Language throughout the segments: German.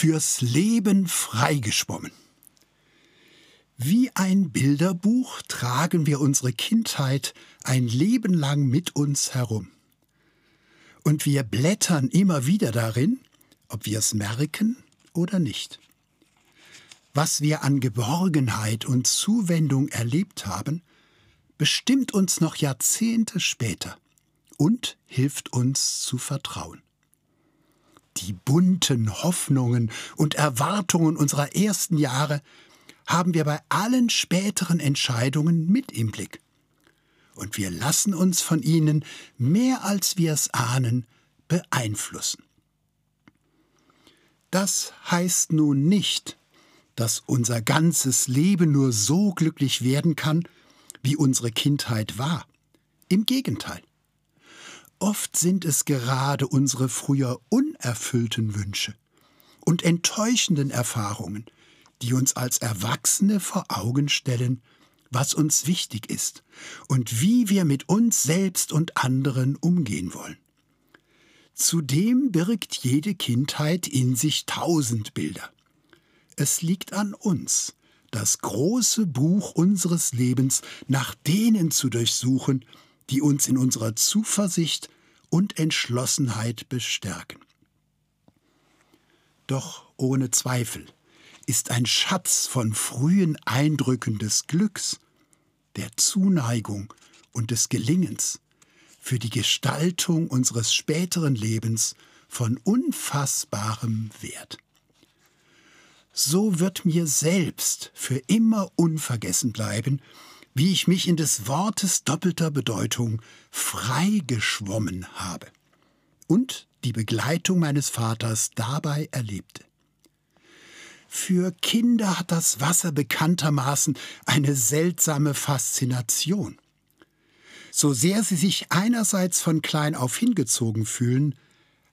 Fürs Leben freigeschwommen. Wie ein Bilderbuch tragen wir unsere Kindheit ein Leben lang mit uns herum. Und wir blättern immer wieder darin, ob wir es merken oder nicht. Was wir an Geborgenheit und Zuwendung erlebt haben, bestimmt uns noch Jahrzehnte später und hilft uns zu vertrauen. Die bunten Hoffnungen und Erwartungen unserer ersten Jahre haben wir bei allen späteren Entscheidungen mit im Blick. Und wir lassen uns von ihnen mehr als wir es ahnen beeinflussen. Das heißt nun nicht, dass unser ganzes Leben nur so glücklich werden kann, wie unsere Kindheit war. Im Gegenteil. Oft sind es gerade unsere früher unerfüllten Wünsche und enttäuschenden Erfahrungen, die uns als Erwachsene vor Augen stellen, was uns wichtig ist und wie wir mit uns selbst und anderen umgehen wollen. Zudem birgt jede Kindheit in sich tausend Bilder. Es liegt an uns, das große Buch unseres Lebens nach denen zu durchsuchen, die uns in unserer Zuversicht und Entschlossenheit bestärken. Doch ohne Zweifel ist ein Schatz von frühen Eindrücken des Glücks, der Zuneigung und des Gelingens für die Gestaltung unseres späteren Lebens von unfassbarem Wert. So wird mir selbst für immer unvergessen bleiben, wie ich mich in des Wortes doppelter Bedeutung frei geschwommen habe und die Begleitung meines Vaters dabei erlebte. Für Kinder hat das Wasser bekanntermaßen eine seltsame Faszination. So sehr sie sich einerseits von klein auf hingezogen fühlen,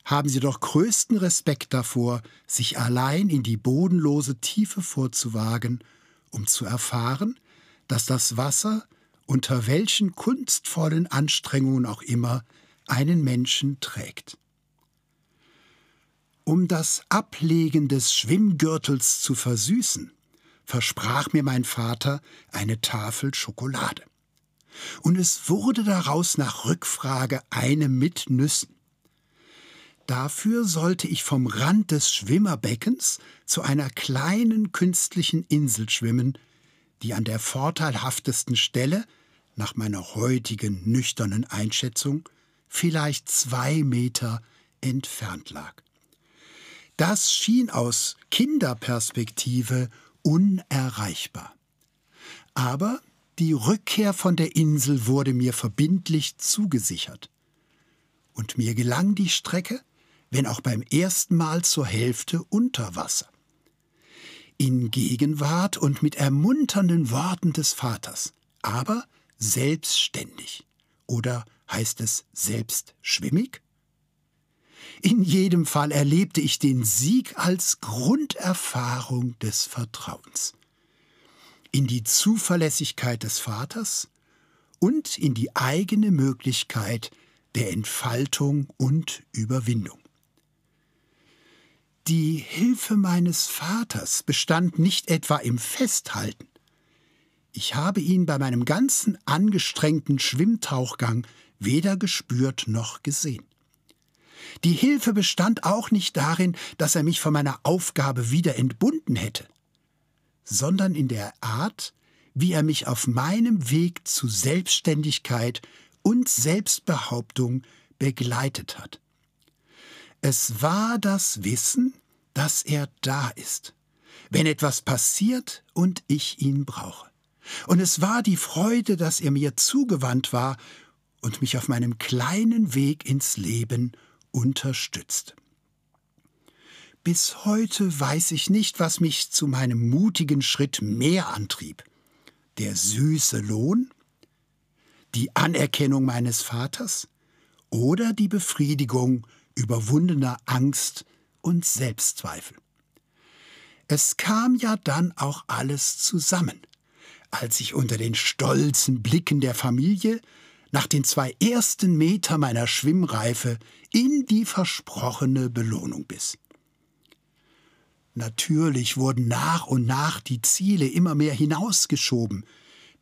haben sie doch größten Respekt davor, sich allein in die bodenlose Tiefe vorzuwagen, um zu erfahren, dass das Wasser, unter welchen kunstvollen Anstrengungen auch immer, einen Menschen trägt. Um das Ablegen des Schwimmgürtels zu versüßen, versprach mir mein Vater eine Tafel Schokolade. Und es wurde daraus nach Rückfrage eine mit Nüssen. Dafür sollte ich vom Rand des Schwimmerbeckens zu einer kleinen künstlichen Insel schwimmen, die an der vorteilhaftesten Stelle, nach meiner heutigen nüchternen Einschätzung, vielleicht zwei Meter entfernt lag. Das schien aus Kinderperspektive unerreichbar. Aber die Rückkehr von der Insel wurde mir verbindlich zugesichert. Und mir gelang die Strecke, wenn auch beim ersten Mal zur Hälfte unter Wasser in Gegenwart und mit ermunternden Worten des Vaters, aber selbstständig. Oder heißt es selbstschwimmig? In jedem Fall erlebte ich den Sieg als Grunderfahrung des Vertrauens. In die Zuverlässigkeit des Vaters und in die eigene Möglichkeit der Entfaltung und Überwindung. Die Hilfe meines Vaters bestand nicht etwa im Festhalten. Ich habe ihn bei meinem ganzen angestrengten Schwimmtauchgang weder gespürt noch gesehen. Die Hilfe bestand auch nicht darin, dass er mich von meiner Aufgabe wieder entbunden hätte, sondern in der Art, wie er mich auf meinem Weg zu Selbstständigkeit und Selbstbehauptung begleitet hat. Es war das Wissen, dass er da ist, wenn etwas passiert und ich ihn brauche. Und es war die Freude, dass er mir zugewandt war und mich auf meinem kleinen Weg ins Leben unterstützt. Bis heute weiß ich nicht, was mich zu meinem mutigen Schritt mehr antrieb. Der süße Lohn? Die Anerkennung meines Vaters? Oder die Befriedigung überwundener Angst und Selbstzweifel. Es kam ja dann auch alles zusammen, als ich unter den stolzen Blicken der Familie nach den zwei ersten Meter meiner Schwimmreife in die versprochene Belohnung biss. Natürlich wurden nach und nach die Ziele immer mehr hinausgeschoben,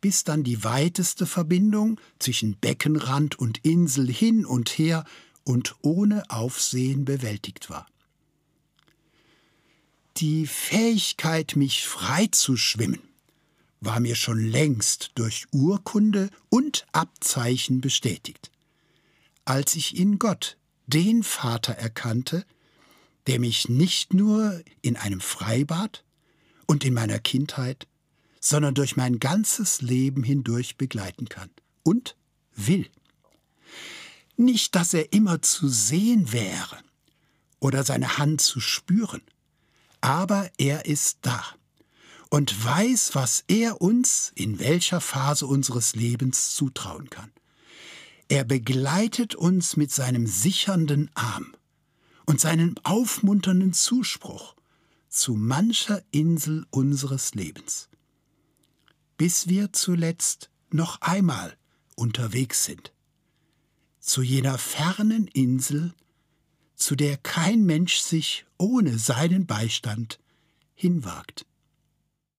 bis dann die weiteste Verbindung zwischen Beckenrand und Insel hin und her und ohne Aufsehen bewältigt war. Die Fähigkeit, mich frei zu schwimmen, war mir schon längst durch Urkunde und Abzeichen bestätigt. Als ich in Gott den Vater erkannte, der mich nicht nur in einem Freibad und in meiner Kindheit, sondern durch mein ganzes Leben hindurch begleiten kann und will. Nicht, dass er immer zu sehen wäre oder seine Hand zu spüren, aber er ist da und weiß, was er uns in welcher Phase unseres Lebens zutrauen kann. Er begleitet uns mit seinem sichernden Arm und seinem aufmunternden Zuspruch zu mancher Insel unseres Lebens, bis wir zuletzt noch einmal unterwegs sind, zu jener fernen Insel, zu der kein Mensch sich ohne seinen Beistand hinwagt.